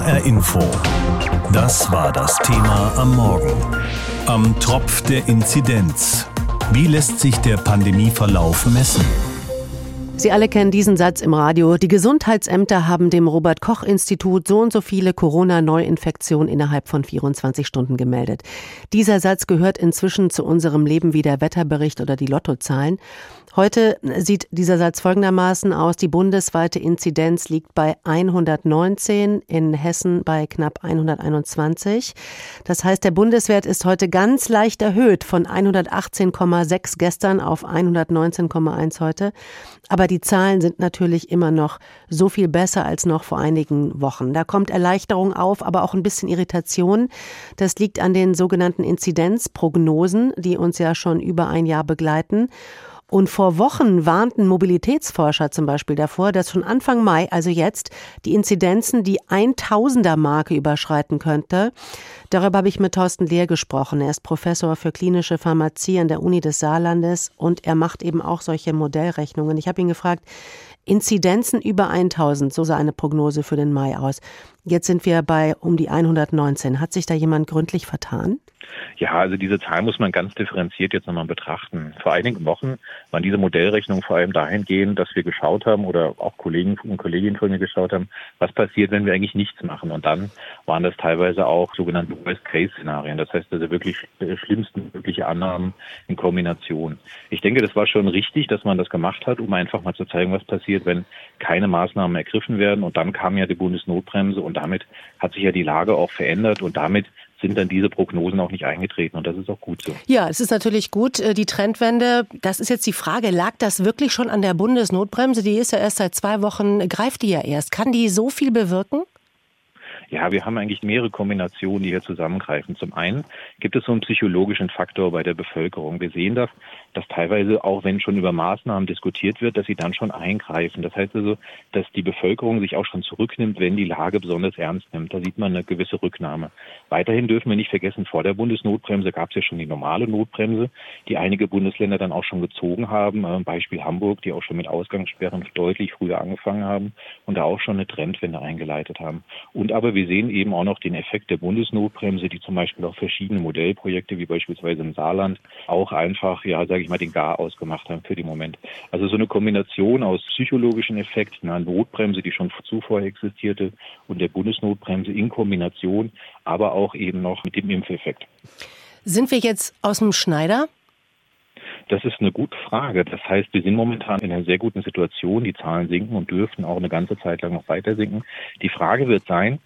HR Info. Das war das Thema am Morgen. Am Tropf der Inzidenz. Wie lässt sich der Pandemieverlauf messen? Sie alle kennen diesen Satz im Radio. Die Gesundheitsämter haben dem Robert Koch Institut so und so viele Corona-Neuinfektionen innerhalb von 24 Stunden gemeldet. Dieser Satz gehört inzwischen zu unserem Leben wie der Wetterbericht oder die Lottozahlen. Heute sieht dieser Satz folgendermaßen aus. Die bundesweite Inzidenz liegt bei 119, in Hessen bei knapp 121. Das heißt, der Bundeswert ist heute ganz leicht erhöht von 118,6 gestern auf 119,1 heute. Aber die Zahlen sind natürlich immer noch so viel besser als noch vor einigen Wochen. Da kommt Erleichterung auf, aber auch ein bisschen Irritation. Das liegt an den sogenannten Inzidenzprognosen, die uns ja schon über ein Jahr begleiten. Und vor Wochen warnten Mobilitätsforscher zum Beispiel davor, dass schon Anfang Mai, also jetzt, die Inzidenzen die 1000er-Marke überschreiten könnte. Darüber habe ich mit Thorsten Lehr gesprochen. Er ist Professor für klinische Pharmazie an der Uni des Saarlandes und er macht eben auch solche Modellrechnungen. Ich habe ihn gefragt, Inzidenzen über 1000, so sah eine Prognose für den Mai aus. Jetzt sind wir bei um die 119. Hat sich da jemand gründlich vertan? Ja, also diese Zahl muss man ganz differenziert jetzt nochmal betrachten. Vor einigen Wochen waren diese Modellrechnungen vor allem dahingehend, dass wir geschaut haben oder auch Kollegen und Kolleginnen von mir geschaut haben, was passiert, wenn wir eigentlich nichts machen. Und dann waren das teilweise auch sogenannte Worst-Case-Szenarien. Das heißt also wirklich schlimmsten mögliche Annahmen in Kombination. Ich denke, das war schon richtig, dass man das gemacht hat, um einfach mal zu zeigen, was passiert, wenn keine Maßnahmen ergriffen werden. Und dann kam ja die Bundesnotbremse und damit hat sich ja die Lage auch verändert und damit sind dann diese Prognosen auch nicht eingetreten und das ist auch gut so. Ja, es ist natürlich gut, äh, die Trendwende. Das ist jetzt die Frage, lag das wirklich schon an der Bundesnotbremse? Die ist ja erst seit zwei Wochen, greift die ja erst. Kann die so viel bewirken? Ja, wir haben eigentlich mehrere Kombinationen, die hier zusammengreifen. Zum einen gibt es so einen psychologischen Faktor bei der Bevölkerung. Wir sehen das, dass teilweise auch wenn schon über Maßnahmen diskutiert wird, dass sie dann schon eingreifen. Das heißt also, dass die Bevölkerung sich auch schon zurücknimmt, wenn die Lage besonders ernst nimmt. Da sieht man eine gewisse Rücknahme. Weiterhin dürfen wir nicht vergessen, vor der Bundesnotbremse gab es ja schon die normale Notbremse, die einige Bundesländer dann auch schon gezogen haben. Äh, Beispiel Hamburg, die auch schon mit Ausgangssperren deutlich früher angefangen haben und da auch schon eine Trendwende eingeleitet haben. Und aber wir sehen eben auch noch den Effekt der Bundesnotbremse, die zum Beispiel auch verschiedene Modellprojekte, wie beispielsweise im Saarland, auch einfach, ja, sage ich mal, den Gar ausgemacht haben für den Moment. Also so eine Kombination aus psychologischen Effekten, einer Notbremse, die schon zuvor existierte, und der Bundesnotbremse in Kombination, aber auch eben noch mit dem Impfeffekt. Sind wir jetzt aus dem Schneider? Das ist eine gute Frage. Das heißt, wir sind momentan in einer sehr guten Situation. Die Zahlen sinken und dürften auch eine ganze Zeit lang noch weiter sinken. Die Frage wird sein,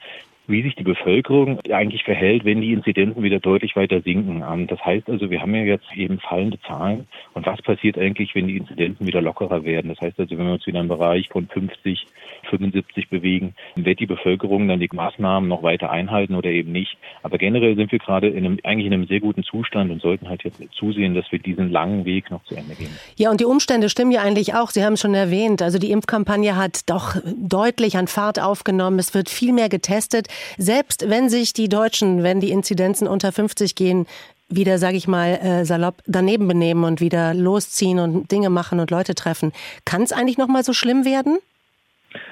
wie sich die Bevölkerung eigentlich verhält, wenn die Inzidenzen wieder deutlich weiter sinken. Ähm, das heißt also, wir haben ja jetzt eben fallende Zahlen. Und was passiert eigentlich, wenn die Inzidenzen wieder lockerer werden? Das heißt also, wenn wir uns wieder im Bereich von 50, 75 bewegen, wird die Bevölkerung dann die Maßnahmen noch weiter einhalten oder eben nicht. Aber generell sind wir gerade in einem, eigentlich in einem sehr guten Zustand und sollten halt jetzt zusehen, dass wir diesen langen Weg noch zu Ende gehen. Ja, und die Umstände stimmen ja eigentlich auch. Sie haben es schon erwähnt. Also die Impfkampagne hat doch deutlich an Fahrt aufgenommen. Es wird viel mehr getestet. Selbst wenn sich die Deutschen, wenn die Inzidenzen unter 50 gehen, wieder, sage ich mal, äh, salopp daneben benehmen und wieder losziehen und Dinge machen und Leute treffen, kann es eigentlich noch mal so schlimm werden?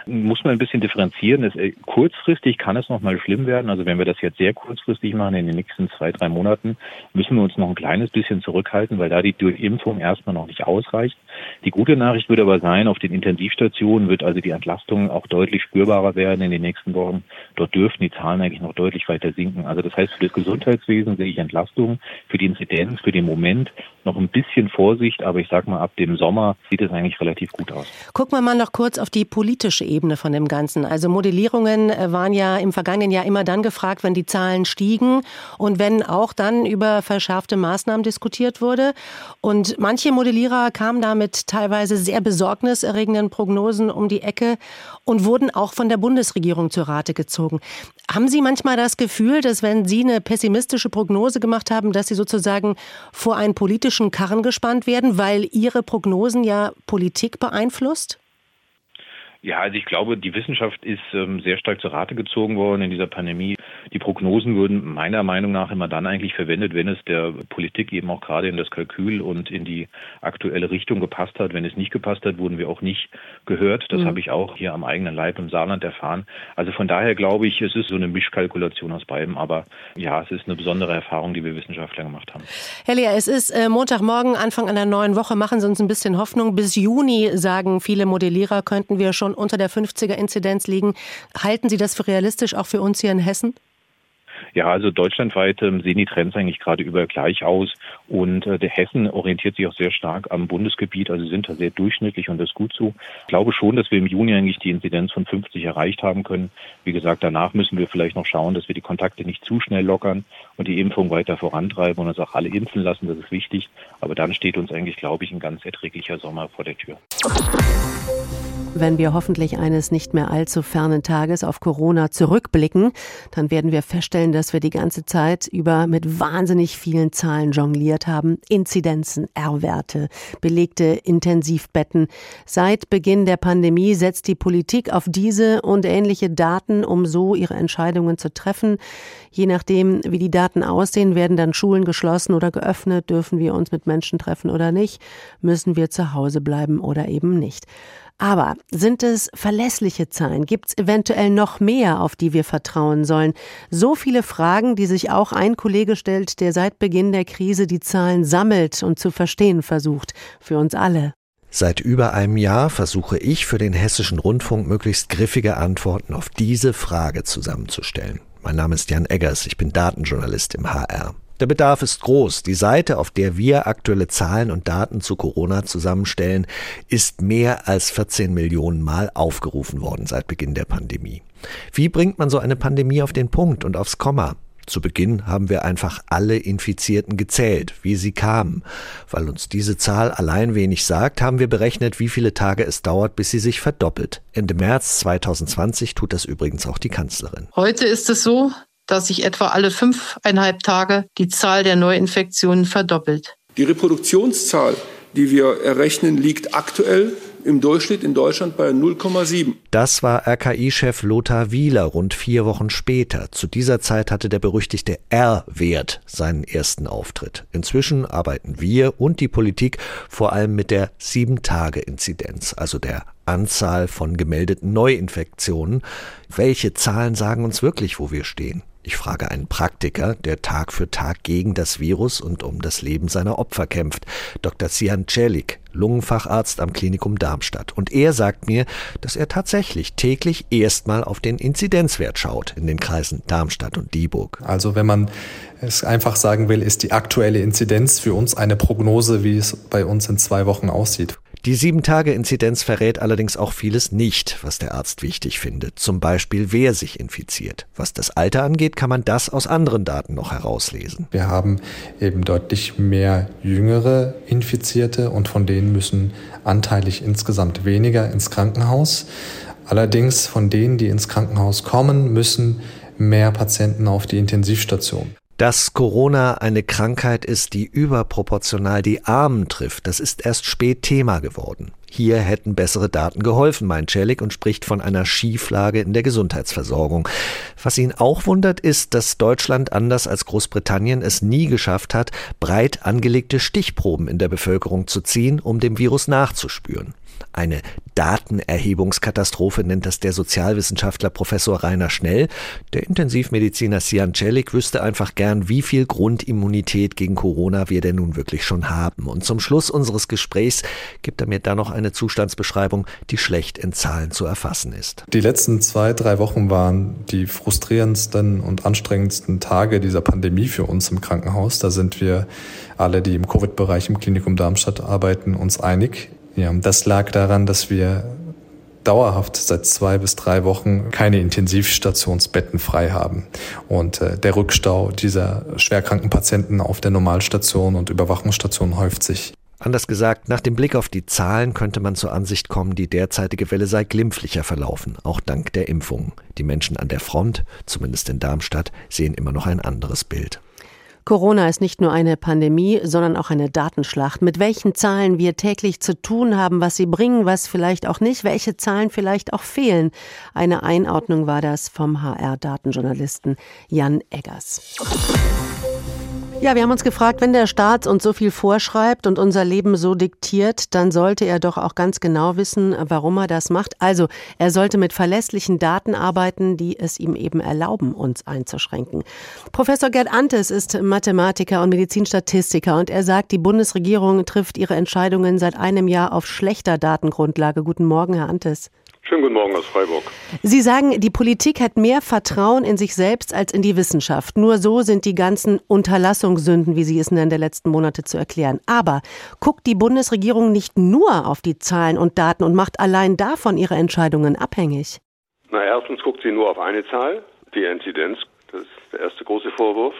Muss man ein bisschen differenzieren. Es, äh, kurzfristig kann es noch mal schlimm werden. Also wenn wir das jetzt sehr kurzfristig machen, in den nächsten zwei, drei Monaten, müssen wir uns noch ein kleines bisschen zurückhalten, weil da die Durchimpfung erstmal noch nicht ausreicht. Die gute Nachricht wird aber sein, auf den Intensivstationen wird also die Entlastung auch deutlich spürbarer werden in den nächsten Wochen. Dort dürften die Zahlen eigentlich noch deutlich weiter sinken. Also das heißt, für das Gesundheitswesen sehe ich Entlastung, für die Inzidenz, für den Moment noch ein bisschen Vorsicht, aber ich sage mal, ab dem Sommer sieht es eigentlich relativ gut aus. Gucken wir mal noch kurz auf die politische Ebene von dem Ganzen. Also Modellierungen äh, waren ja im vergangenen Jahr immer dann gefragt, wenn die Zahlen stiegen und wenn auch dann über verschärfte Maßnahmen diskutiert wurde. Und manche Modellierer kamen da mit teilweise sehr besorgniserregenden Prognosen um die Ecke und wurden auch von der Bundesregierung zur Rate gezogen. Haben Sie manchmal das Gefühl, dass wenn Sie eine pessimistische Prognose gemacht haben, dass Sie sozusagen vor einen politischen Karren gespannt werden, weil Ihre Prognosen ja Politik beeinflusst? Ja, also ich glaube, die Wissenschaft ist ähm, sehr stark zur Rate gezogen worden in dieser Pandemie. Die Prognosen würden meiner Meinung nach immer dann eigentlich verwendet, wenn es der Politik eben auch gerade in das Kalkül und in die aktuelle Richtung gepasst hat. Wenn es nicht gepasst hat, wurden wir auch nicht gehört. Das mhm. habe ich auch hier am eigenen Leib im Saarland erfahren. Also von daher glaube ich, es ist so eine Mischkalkulation aus beidem. Aber ja, es ist eine besondere Erfahrung, die wir Wissenschaftler gemacht haben. Herr Lehr, es ist äh, Montagmorgen, Anfang einer neuen Woche. Machen Sie uns ein bisschen Hoffnung. Bis Juni, sagen viele Modellierer, könnten wir schon unter der 50er-Inzidenz liegen. Halten Sie das für realistisch, auch für uns hier in Hessen? Ja, also deutschlandweit ähm, sehen die Trends eigentlich gerade überall gleich aus. Und äh, der Hessen orientiert sich auch sehr stark am Bundesgebiet, also sind da sehr durchschnittlich und das gut so. Ich glaube schon, dass wir im Juni eigentlich die Inzidenz von 50 erreicht haben können. Wie gesagt, danach müssen wir vielleicht noch schauen, dass wir die Kontakte nicht zu schnell lockern und die Impfung weiter vorantreiben und uns auch alle impfen lassen. Das ist wichtig. Aber dann steht uns eigentlich, glaube ich, ein ganz erträglicher Sommer vor der Tür. Wenn wir hoffentlich eines nicht mehr allzu fernen Tages auf Corona zurückblicken, dann werden wir feststellen, dass wir die ganze Zeit über mit wahnsinnig vielen Zahlen jongliert haben. Inzidenzen, R-Werte, belegte Intensivbetten. Seit Beginn der Pandemie setzt die Politik auf diese und ähnliche Daten, um so ihre Entscheidungen zu treffen. Je nachdem, wie die Daten aussehen, werden dann Schulen geschlossen oder geöffnet, dürfen wir uns mit Menschen treffen oder nicht, müssen wir zu Hause bleiben oder eben nicht. Aber sind es verlässliche Zahlen? Gibt es eventuell noch mehr, auf die wir vertrauen sollen? So viele Fragen, die sich auch ein Kollege stellt, der seit Beginn der Krise die Zahlen sammelt und zu verstehen versucht. Für uns alle. Seit über einem Jahr versuche ich für den hessischen Rundfunk möglichst griffige Antworten auf diese Frage zusammenzustellen. Mein Name ist Jan Eggers, ich bin Datenjournalist im HR. Der Bedarf ist groß. Die Seite, auf der wir aktuelle Zahlen und Daten zu Corona zusammenstellen, ist mehr als 14 Millionen Mal aufgerufen worden seit Beginn der Pandemie. Wie bringt man so eine Pandemie auf den Punkt und aufs Komma? Zu Beginn haben wir einfach alle Infizierten gezählt, wie sie kamen. Weil uns diese Zahl allein wenig sagt, haben wir berechnet, wie viele Tage es dauert, bis sie sich verdoppelt. Ende März 2020 tut das übrigens auch die Kanzlerin. Heute ist es so, dass sich etwa alle fünfeinhalb Tage die Zahl der Neuinfektionen verdoppelt. Die Reproduktionszahl, die wir errechnen, liegt aktuell im Durchschnitt in Deutschland bei 0,7. Das war RKI-Chef Lothar Wieler rund vier Wochen später. Zu dieser Zeit hatte der berüchtigte R-Wert seinen ersten Auftritt. Inzwischen arbeiten wir und die Politik vor allem mit der Sieben-Tage-Inzidenz, also der Anzahl von gemeldeten Neuinfektionen. Welche Zahlen sagen uns wirklich, wo wir stehen? Ich frage einen Praktiker, der Tag für Tag gegen das Virus und um das Leben seiner Opfer kämpft, Dr. Sian Celik, Lungenfacharzt am Klinikum Darmstadt. Und er sagt mir, dass er tatsächlich täglich erstmal auf den Inzidenzwert schaut in den Kreisen Darmstadt und Dieburg. Also wenn man es einfach sagen will, ist die aktuelle Inzidenz für uns eine Prognose, wie es bei uns in zwei Wochen aussieht. Die Sieben-Tage-Inzidenz verrät allerdings auch vieles nicht, was der Arzt wichtig findet. Zum Beispiel, wer sich infiziert. Was das Alter angeht, kann man das aus anderen Daten noch herauslesen. Wir haben eben deutlich mehr jüngere Infizierte und von denen müssen anteilig insgesamt weniger ins Krankenhaus. Allerdings von denen, die ins Krankenhaus kommen, müssen mehr Patienten auf die Intensivstation. Dass Corona eine Krankheit ist, die überproportional die Armen trifft, das ist erst spät Thema geworden. Hier hätten bessere Daten geholfen, meint Celik und spricht von einer Schieflage in der Gesundheitsversorgung. Was ihn auch wundert, ist, dass Deutschland anders als Großbritannien es nie geschafft hat, breit angelegte Stichproben in der Bevölkerung zu ziehen, um dem Virus nachzuspüren. Eine Datenerhebungskatastrophe nennt das der Sozialwissenschaftler Professor Rainer Schnell. Der Intensivmediziner Sian Celik wüsste einfach gern, wie viel Grundimmunität gegen Corona wir denn nun wirklich schon haben. Und zum Schluss unseres Gesprächs gibt er mir da noch eine Zustandsbeschreibung, die schlecht in Zahlen zu erfassen ist. Die letzten zwei, drei Wochen waren die frustrierendsten und anstrengendsten Tage dieser Pandemie für uns im Krankenhaus. Da sind wir alle, die im Covid-Bereich im Klinikum Darmstadt arbeiten, uns einig. Ja, das lag daran, dass wir dauerhaft seit zwei bis drei Wochen keine Intensivstationsbetten frei haben. Und äh, der Rückstau dieser schwerkranken Patienten auf der Normalstation und Überwachungsstation häuft sich. Anders gesagt, nach dem Blick auf die Zahlen könnte man zur Ansicht kommen, die derzeitige Welle sei glimpflicher verlaufen, auch dank der Impfungen. Die Menschen an der Front, zumindest in Darmstadt, sehen immer noch ein anderes Bild. Corona ist nicht nur eine Pandemie, sondern auch eine Datenschlacht. Mit welchen Zahlen wir täglich zu tun haben, was sie bringen, was vielleicht auch nicht, welche Zahlen vielleicht auch fehlen. Eine Einordnung war das vom HR-Datenjournalisten Jan Eggers. Ja, wir haben uns gefragt, wenn der Staat uns so viel vorschreibt und unser Leben so diktiert, dann sollte er doch auch ganz genau wissen, warum er das macht. Also, er sollte mit verlässlichen Daten arbeiten, die es ihm eben erlauben, uns einzuschränken. Professor Gerd Antes ist Mathematiker und Medizinstatistiker und er sagt, die Bundesregierung trifft ihre Entscheidungen seit einem Jahr auf schlechter Datengrundlage. Guten Morgen, Herr Antes. Schönen guten Morgen aus Freiburg. Sie sagen, die Politik hat mehr Vertrauen in sich selbst als in die Wissenschaft. Nur so sind die ganzen Unterlassungssünden, wie Sie es nennen, der letzten Monate zu erklären. Aber guckt die Bundesregierung nicht nur auf die Zahlen und Daten und macht allein davon ihre Entscheidungen abhängig? Na, erstens guckt sie nur auf eine Zahl, die Inzidenz. Das ist der erste große Vorwurf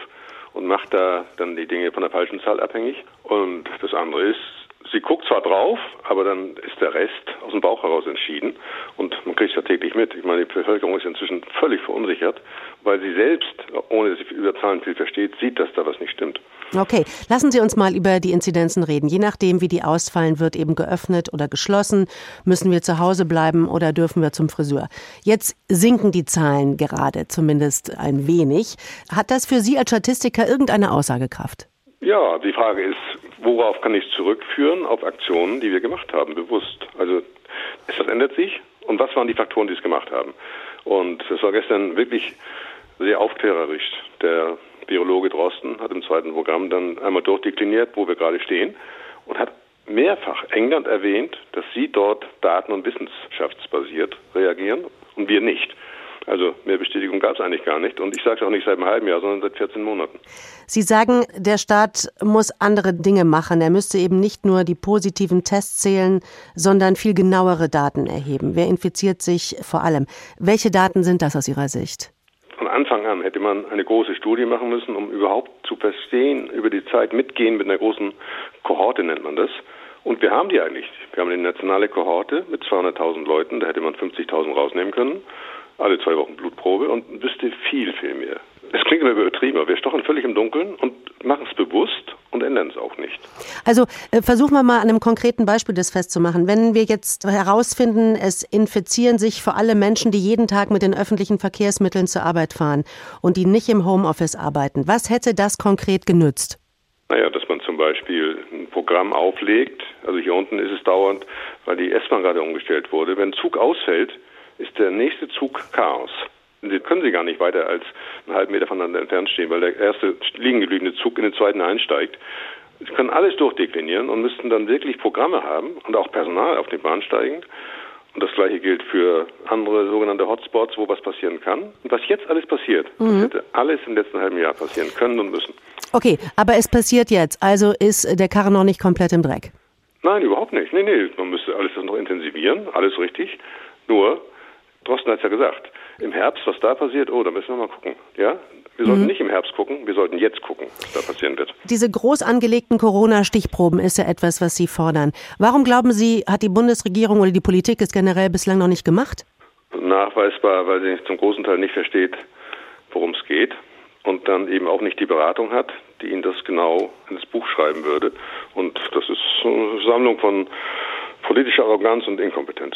und macht da dann die Dinge von der falschen Zahl abhängig. Und das andere ist, sie guckt zwar drauf, aber dann ist der Rest aus dem Bauch heraus entschieden. Und man kriegt es ja täglich mit. Ich meine, die Bevölkerung ist inzwischen völlig verunsichert, weil sie selbst, ohne dass sie über Zahlen viel versteht, sieht, dass da was nicht stimmt. Okay, lassen Sie uns mal über die Inzidenzen reden. Je nachdem, wie die ausfallen, wird eben geöffnet oder geschlossen. Müssen wir zu Hause bleiben oder dürfen wir zum Friseur? Jetzt sinken die Zahlen gerade, zumindest ein wenig. Hat das für Sie als Statistiker irgendeine Aussagekraft? Ja, die Frage ist, worauf kann ich es zurückführen? Auf Aktionen, die wir gemacht haben, bewusst. Also, es ändert sich. Und was waren die Faktoren, die es gemacht haben? Und es war gestern wirklich sehr aufklärerisch. Der Virologe Drosten hat im zweiten Programm dann einmal durchdekliniert, wo wir gerade stehen und hat mehrfach England erwähnt, dass sie dort daten- und wissenschaftsbasiert reagieren und wir nicht. Also mehr Bestätigung gab es eigentlich gar nicht. Und ich sage es auch nicht seit einem halben Jahr, sondern seit 14 Monaten. Sie sagen, der Staat muss andere Dinge machen. Er müsste eben nicht nur die positiven Tests zählen, sondern viel genauere Daten erheben. Wer infiziert sich vor allem? Welche Daten sind das aus Ihrer Sicht? Von Anfang an hätte man eine große Studie machen müssen, um überhaupt zu verstehen, über die Zeit mitgehen mit einer großen Kohorte nennt man das. Und wir haben die eigentlich. Wir haben eine nationale Kohorte mit 200.000 Leuten, da hätte man 50.000 rausnehmen können alle zwei Wochen Blutprobe und wüsste viel, viel mehr. Es klingt immer übertrieben, aber wir stochen völlig im Dunkeln und machen es bewusst und ändern es auch nicht. Also äh, versuchen wir mal an einem konkreten Beispiel das festzumachen. Wenn wir jetzt herausfinden, es infizieren sich vor allem Menschen, die jeden Tag mit den öffentlichen Verkehrsmitteln zur Arbeit fahren und die nicht im Homeoffice arbeiten, was hätte das konkret genützt? Naja, dass man zum Beispiel ein Programm auflegt. Also hier unten ist es dauernd, weil die S-Bahn gerade umgestellt wurde. Wenn ein Zug ausfällt, ist der nächste Zug Chaos. Sie können Sie gar nicht weiter als einen halben Meter voneinander entfernt stehen, weil der erste liegen gebliebene Zug in den zweiten einsteigt. Sie können alles durchdeklinieren und müssten dann wirklich Programme haben und auch Personal auf den Bahnsteigen. Und das gleiche gilt für andere sogenannte Hotspots, wo was passieren kann. Und was jetzt alles passiert, mhm. das hätte alles im letzten halben Jahr passieren können und müssen. Okay, aber es passiert jetzt. Also ist der Karren noch nicht komplett im Dreck? Nein, überhaupt nicht. Nee, nee, man müsste alles das noch intensivieren, alles richtig. Nur Drosten hat es ja gesagt. Im Herbst, was da passiert, oh, da müssen wir mal gucken. Ja? Wir sollten mhm. nicht im Herbst gucken, wir sollten jetzt gucken, was da passieren wird. Diese groß angelegten Corona-Stichproben ist ja etwas, was Sie fordern. Warum glauben Sie, hat die Bundesregierung oder die Politik es generell bislang noch nicht gemacht? Nachweisbar, weil sie zum großen Teil nicht versteht, worum es geht und dann eben auch nicht die Beratung hat, die Ihnen das genau ins Buch schreiben würde. Und das ist eine Sammlung von politischer Arroganz und Inkompetenz.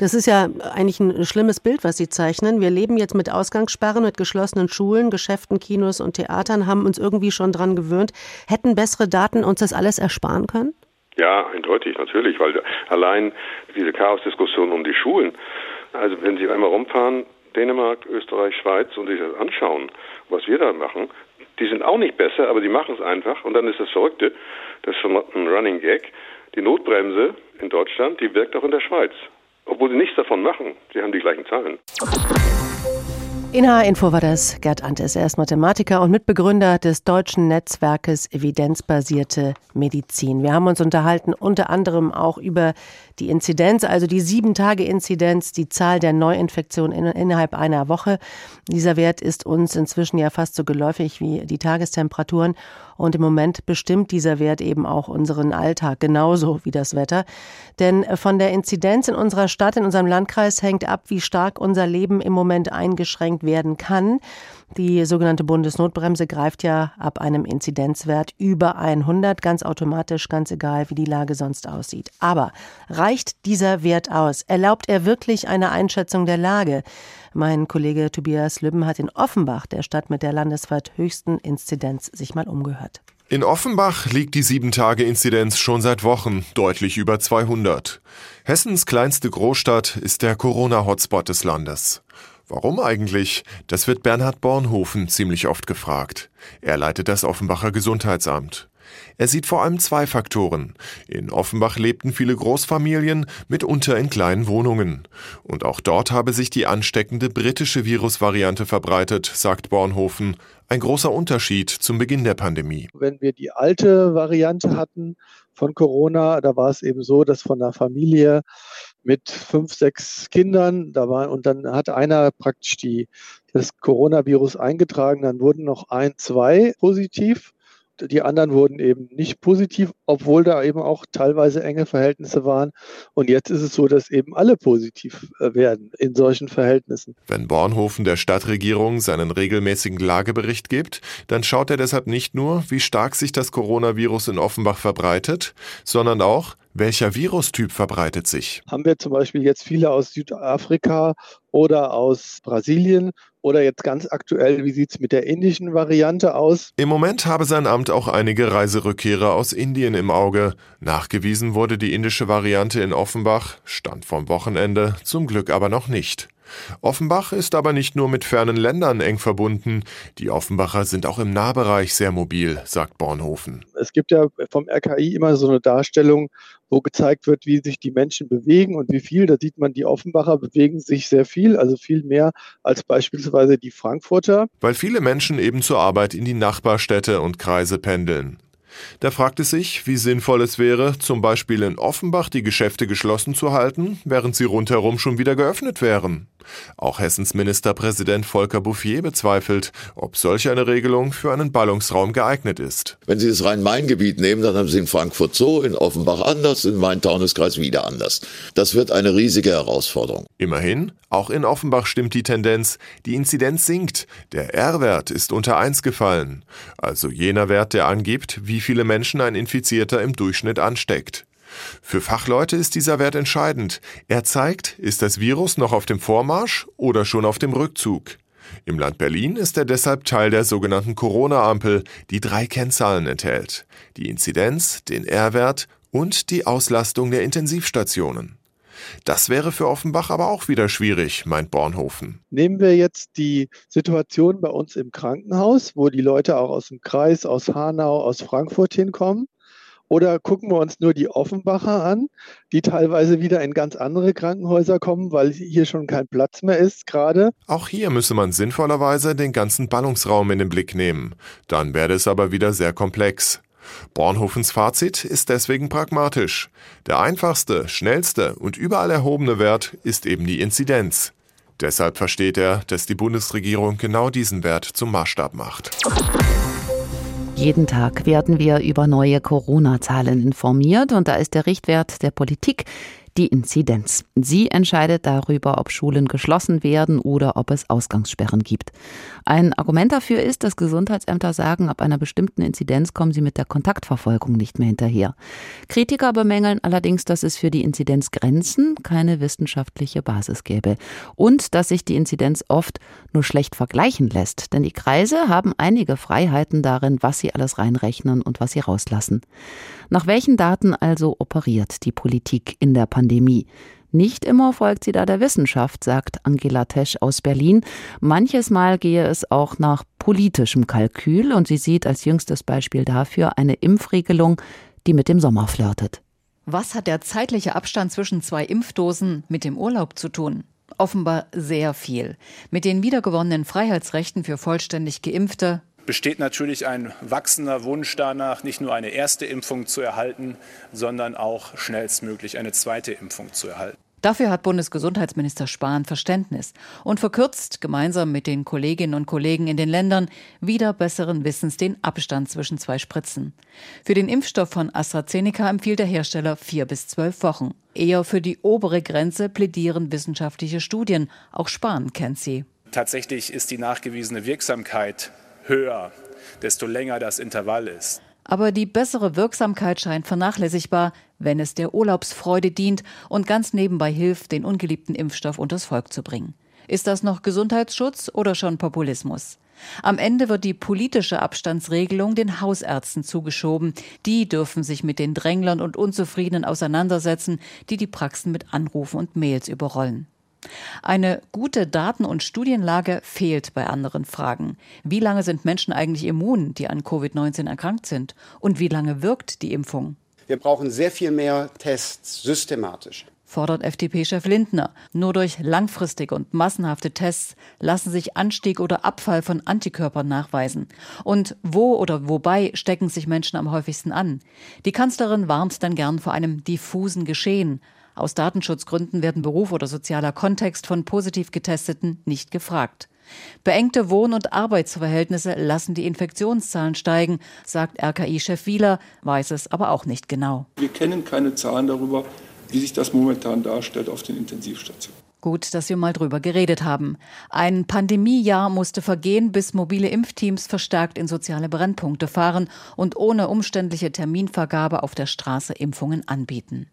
Das ist ja eigentlich ein schlimmes Bild, was Sie zeichnen. Wir leben jetzt mit Ausgangssperren, mit geschlossenen Schulen, Geschäften, Kinos und Theatern, haben uns irgendwie schon dran gewöhnt. Hätten bessere Daten uns das alles ersparen können? Ja, eindeutig, natürlich, weil allein diese Chaosdiskussion um die Schulen, also wenn Sie einmal rumfahren, Dänemark, Österreich, Schweiz und sich das anschauen, was wir da machen, die sind auch nicht besser, aber die machen es einfach. Und dann ist das Verrückte, das ist schon ein Running Gag, die Notbremse in Deutschland, die wirkt auch in der Schweiz obwohl sie nichts davon machen. Sie haben die gleichen Zahlen. In H-Info war das Gerd Antes. Er ist Mathematiker und Mitbegründer des deutschen Netzwerkes Evidenzbasierte Medizin. Wir haben uns unterhalten unter anderem auch über die Inzidenz, also die Sieben-Tage-Inzidenz, die Zahl der Neuinfektionen innerhalb einer Woche. Dieser Wert ist uns inzwischen ja fast so geläufig wie die Tagestemperaturen. Und im Moment bestimmt dieser Wert eben auch unseren Alltag, genauso wie das Wetter. Denn von der Inzidenz in unserer Stadt, in unserem Landkreis hängt ab, wie stark unser Leben im Moment eingeschränkt werden kann. Die sogenannte Bundesnotbremse greift ja ab einem Inzidenzwert über 100 ganz automatisch, ganz egal, wie die Lage sonst aussieht. Aber reicht dieser Wert aus? Erlaubt er wirklich eine Einschätzung der Lage? Mein Kollege Tobias Lübben hat in Offenbach, der Stadt mit der landesweit höchsten Inzidenz, sich mal umgehört. In Offenbach liegt die 7-Tage-Inzidenz schon seit Wochen deutlich über 200. Hessens kleinste Großstadt ist der Corona-Hotspot des Landes. Warum eigentlich? Das wird Bernhard Bornhofen ziemlich oft gefragt. Er leitet das Offenbacher Gesundheitsamt. Er sieht vor allem zwei Faktoren. In Offenbach lebten viele Großfamilien, mitunter in kleinen Wohnungen. Und auch dort habe sich die ansteckende britische Virusvariante verbreitet, sagt Bornhofen. Ein großer Unterschied zum Beginn der Pandemie. Wenn wir die alte Variante hatten von Corona, da war es eben so, dass von der Familie mit fünf, sechs Kindern. Da war, und dann hat einer praktisch die, das Coronavirus eingetragen. Dann wurden noch ein, zwei positiv. Die anderen wurden eben nicht positiv, obwohl da eben auch teilweise enge Verhältnisse waren. Und jetzt ist es so, dass eben alle positiv äh, werden in solchen Verhältnissen. Wenn Bornhofen der Stadtregierung seinen regelmäßigen Lagebericht gibt, dann schaut er deshalb nicht nur, wie stark sich das Coronavirus in Offenbach verbreitet, sondern auch, welcher Virustyp verbreitet sich? Haben wir zum Beispiel jetzt viele aus Südafrika oder aus Brasilien oder jetzt ganz aktuell, wie sieht es mit der indischen Variante aus? Im Moment habe sein Amt auch einige Reiserückkehrer aus Indien im Auge. Nachgewiesen wurde die indische Variante in Offenbach, stand vom Wochenende, zum Glück aber noch nicht. Offenbach ist aber nicht nur mit fernen Ländern eng verbunden. Die Offenbacher sind auch im Nahbereich sehr mobil, sagt Bornhofen. Es gibt ja vom RKI immer so eine Darstellung, wo gezeigt wird, wie sich die Menschen bewegen und wie viel. Da sieht man, die Offenbacher bewegen sich sehr viel, also viel mehr als beispielsweise die Frankfurter. Weil viele Menschen eben zur Arbeit in die Nachbarstädte und Kreise pendeln. Da fragt es sich, wie sinnvoll es wäre, zum Beispiel in Offenbach die Geschäfte geschlossen zu halten, während sie rundherum schon wieder geöffnet wären. Auch Hessens Ministerpräsident Volker Bouffier bezweifelt, ob solch eine Regelung für einen Ballungsraum geeignet ist. Wenn Sie das Rhein-Main-Gebiet nehmen, dann haben Sie in Frankfurt so, in Offenbach anders, in Main-Taunus-Kreis wieder anders. Das wird eine riesige Herausforderung. Immerhin, auch in Offenbach stimmt die Tendenz, die Inzidenz sinkt. Der R-Wert ist unter 1 gefallen, also jener Wert, der angibt, wie viele Menschen ein Infizierter im Durchschnitt ansteckt. Für Fachleute ist dieser Wert entscheidend. Er zeigt, ist das Virus noch auf dem Vormarsch oder schon auf dem Rückzug. Im Land Berlin ist er deshalb Teil der sogenannten Corona-Ampel, die drei Kennzahlen enthält. Die Inzidenz, den R-Wert und die Auslastung der Intensivstationen. Das wäre für Offenbach aber auch wieder schwierig, meint Bornhofen. Nehmen wir jetzt die Situation bei uns im Krankenhaus, wo die Leute auch aus dem Kreis, aus Hanau, aus Frankfurt hinkommen. Oder gucken wir uns nur die Offenbacher an, die teilweise wieder in ganz andere Krankenhäuser kommen, weil hier schon kein Platz mehr ist gerade. Auch hier müsse man sinnvollerweise den ganzen Ballungsraum in den Blick nehmen. Dann werde es aber wieder sehr komplex. Bornhofens Fazit ist deswegen pragmatisch. Der einfachste, schnellste und überall erhobene Wert ist eben die Inzidenz. Deshalb versteht er, dass die Bundesregierung genau diesen Wert zum Maßstab macht. Jeden Tag werden wir über neue Corona-Zahlen informiert und da ist der Richtwert der Politik die Inzidenz. Sie entscheidet darüber, ob Schulen geschlossen werden oder ob es Ausgangssperren gibt. Ein Argument dafür ist, dass Gesundheitsämter sagen, ab einer bestimmten Inzidenz kommen sie mit der Kontaktverfolgung nicht mehr hinterher. Kritiker bemängeln allerdings, dass es für die Inzidenzgrenzen keine wissenschaftliche Basis gäbe und dass sich die Inzidenz oft nur schlecht vergleichen lässt, denn die Kreise haben einige Freiheiten darin, was sie alles reinrechnen und was sie rauslassen. Nach welchen Daten also operiert die Politik in der Pandemie? Nicht immer folgt sie da der Wissenschaft, sagt Angela Tesch aus Berlin. Manches Mal gehe es auch nach politischem Kalkül und sie sieht als jüngstes Beispiel dafür eine Impfregelung, die mit dem Sommer flirtet. Was hat der zeitliche Abstand zwischen zwei Impfdosen mit dem Urlaub zu tun? Offenbar sehr viel. Mit den wiedergewonnenen Freiheitsrechten für vollständig Geimpfte besteht natürlich ein wachsender Wunsch danach, nicht nur eine erste Impfung zu erhalten, sondern auch schnellstmöglich eine zweite Impfung zu erhalten. Dafür hat Bundesgesundheitsminister Spahn Verständnis und verkürzt gemeinsam mit den Kolleginnen und Kollegen in den Ländern wieder besseren Wissens den Abstand zwischen zwei Spritzen. Für den Impfstoff von AstraZeneca empfiehlt der Hersteller vier bis zwölf Wochen. Eher für die obere Grenze plädieren wissenschaftliche Studien. Auch Spahn kennt sie. Tatsächlich ist die nachgewiesene Wirksamkeit höher, desto länger das Intervall ist. Aber die bessere Wirksamkeit scheint vernachlässigbar, wenn es der Urlaubsfreude dient und ganz nebenbei hilft, den ungeliebten Impfstoff unters Volk zu bringen. Ist das noch Gesundheitsschutz oder schon Populismus? Am Ende wird die politische Abstandsregelung den Hausärzten zugeschoben. Die dürfen sich mit den Dränglern und Unzufriedenen auseinandersetzen, die die Praxen mit Anrufen und Mails überrollen. Eine gute Daten- und Studienlage fehlt bei anderen Fragen. Wie lange sind Menschen eigentlich immun, die an Covid-19 erkrankt sind? Und wie lange wirkt die Impfung? Wir brauchen sehr viel mehr Tests systematisch fordert FDP-Chef Lindner. Nur durch langfristige und massenhafte Tests lassen sich Anstieg oder Abfall von Antikörpern nachweisen. Und wo oder wobei stecken sich Menschen am häufigsten an? Die Kanzlerin warnt dann gern vor einem diffusen Geschehen. Aus Datenschutzgründen werden Beruf oder sozialer Kontext von positiv Getesteten nicht gefragt. Beengte Wohn- und Arbeitsverhältnisse lassen die Infektionszahlen steigen, sagt RKI-Chef Wieler, weiß es aber auch nicht genau. Wir kennen keine Zahlen darüber, wie sich das momentan darstellt auf den Intensivstationen. Gut, dass wir mal drüber geredet haben. Ein Pandemiejahr musste vergehen, bis mobile Impfteams verstärkt in soziale Brennpunkte fahren und ohne umständliche Terminvergabe auf der Straße Impfungen anbieten.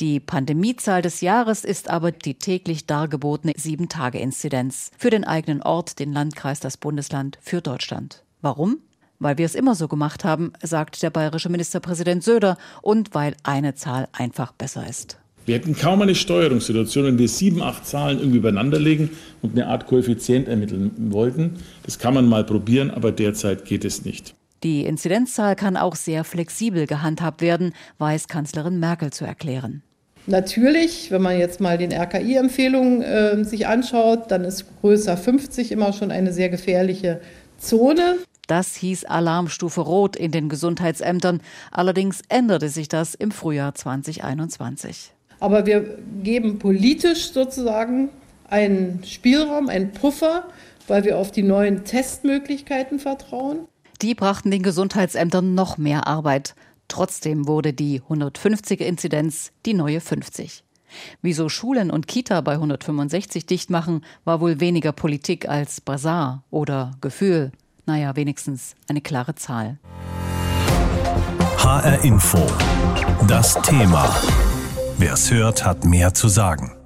Die Pandemiezahl des Jahres ist aber die täglich dargebotene Sieben-Tage-Inzidenz für den eigenen Ort, den Landkreis, das Bundesland, für Deutschland. Warum? Weil wir es immer so gemacht haben, sagt der bayerische Ministerpräsident Söder, und weil eine Zahl einfach besser ist. Wir hätten kaum eine Steuerungssituation, wenn wir sieben, acht Zahlen irgendwie übereinander legen und eine Art Koeffizient ermitteln wollten. Das kann man mal probieren, aber derzeit geht es nicht. Die Inzidenzzahl kann auch sehr flexibel gehandhabt werden, weiß Kanzlerin Merkel zu erklären. Natürlich, wenn man jetzt mal den RKI-Empfehlungen äh, sich anschaut, dann ist größer 50 immer schon eine sehr gefährliche Zone. Das hieß Alarmstufe Rot in den Gesundheitsämtern. Allerdings änderte sich das im Frühjahr 2021. Aber wir geben politisch sozusagen einen Spielraum, einen Puffer, weil wir auf die neuen Testmöglichkeiten vertrauen. Die brachten den Gesundheitsämtern noch mehr Arbeit. Trotzdem wurde die 150er Inzidenz die neue 50. Wieso Schulen und Kita bei 165 dicht machen, war wohl weniger Politik als Bazar oder Gefühl. Naja, wenigstens eine klare Zahl. HR Info. Das Thema. Wer es hört, hat mehr zu sagen.